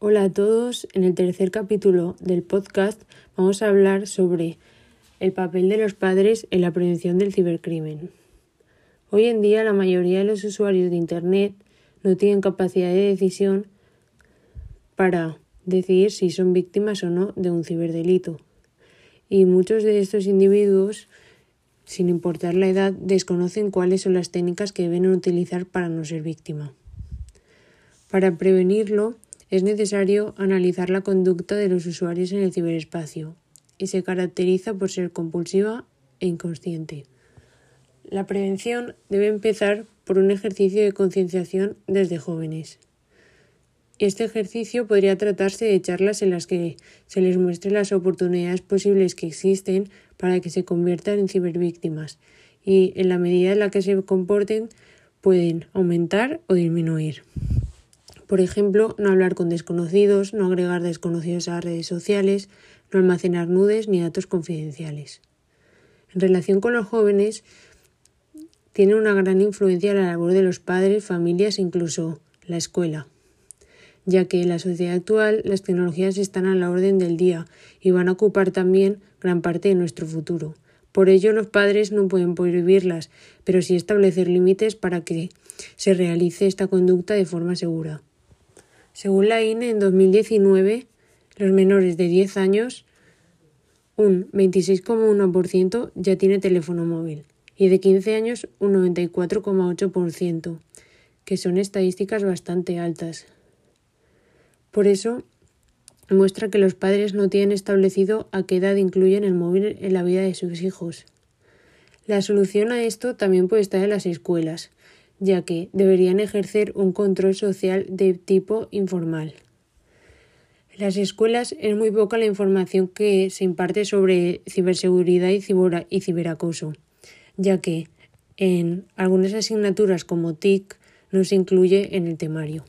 Hola a todos, en el tercer capítulo del podcast vamos a hablar sobre el papel de los padres en la prevención del cibercrimen. Hoy en día la mayoría de los usuarios de Internet no tienen capacidad de decisión para decidir si son víctimas o no de un ciberdelito. Y muchos de estos individuos, sin importar la edad, desconocen cuáles son las técnicas que deben utilizar para no ser víctima. Para prevenirlo, es necesario analizar la conducta de los usuarios en el ciberespacio y se caracteriza por ser compulsiva e inconsciente. La prevención debe empezar por un ejercicio de concienciación desde jóvenes. Este ejercicio podría tratarse de charlas en las que se les muestre las oportunidades posibles que existen para que se conviertan en cibervíctimas y, en la medida en la que se comporten, pueden aumentar o disminuir. Por ejemplo, no hablar con desconocidos, no agregar desconocidos a redes sociales, no almacenar nudes ni datos confidenciales. En relación con los jóvenes, tiene una gran influencia la labor de los padres, familias e incluso la escuela, ya que en la sociedad actual las tecnologías están a la orden del día y van a ocupar también gran parte de nuestro futuro. Por ello, los padres no pueden prohibirlas, pero sí establecer límites para que se realice esta conducta de forma segura. Según la INE, en 2019, los menores de 10 años, un 26,1% ya tiene teléfono móvil y de 15 años un 94,8%, que son estadísticas bastante altas. Por eso, muestra que los padres no tienen establecido a qué edad incluyen el móvil en la vida de sus hijos. La solución a esto también puede estar en las escuelas, ya que deberían ejercer un control social de tipo informal. En las escuelas es muy poca la información que se imparte sobre ciberseguridad y, ciberacoso, ya que en algunas asignaturas como TIC no se incluye en el temario.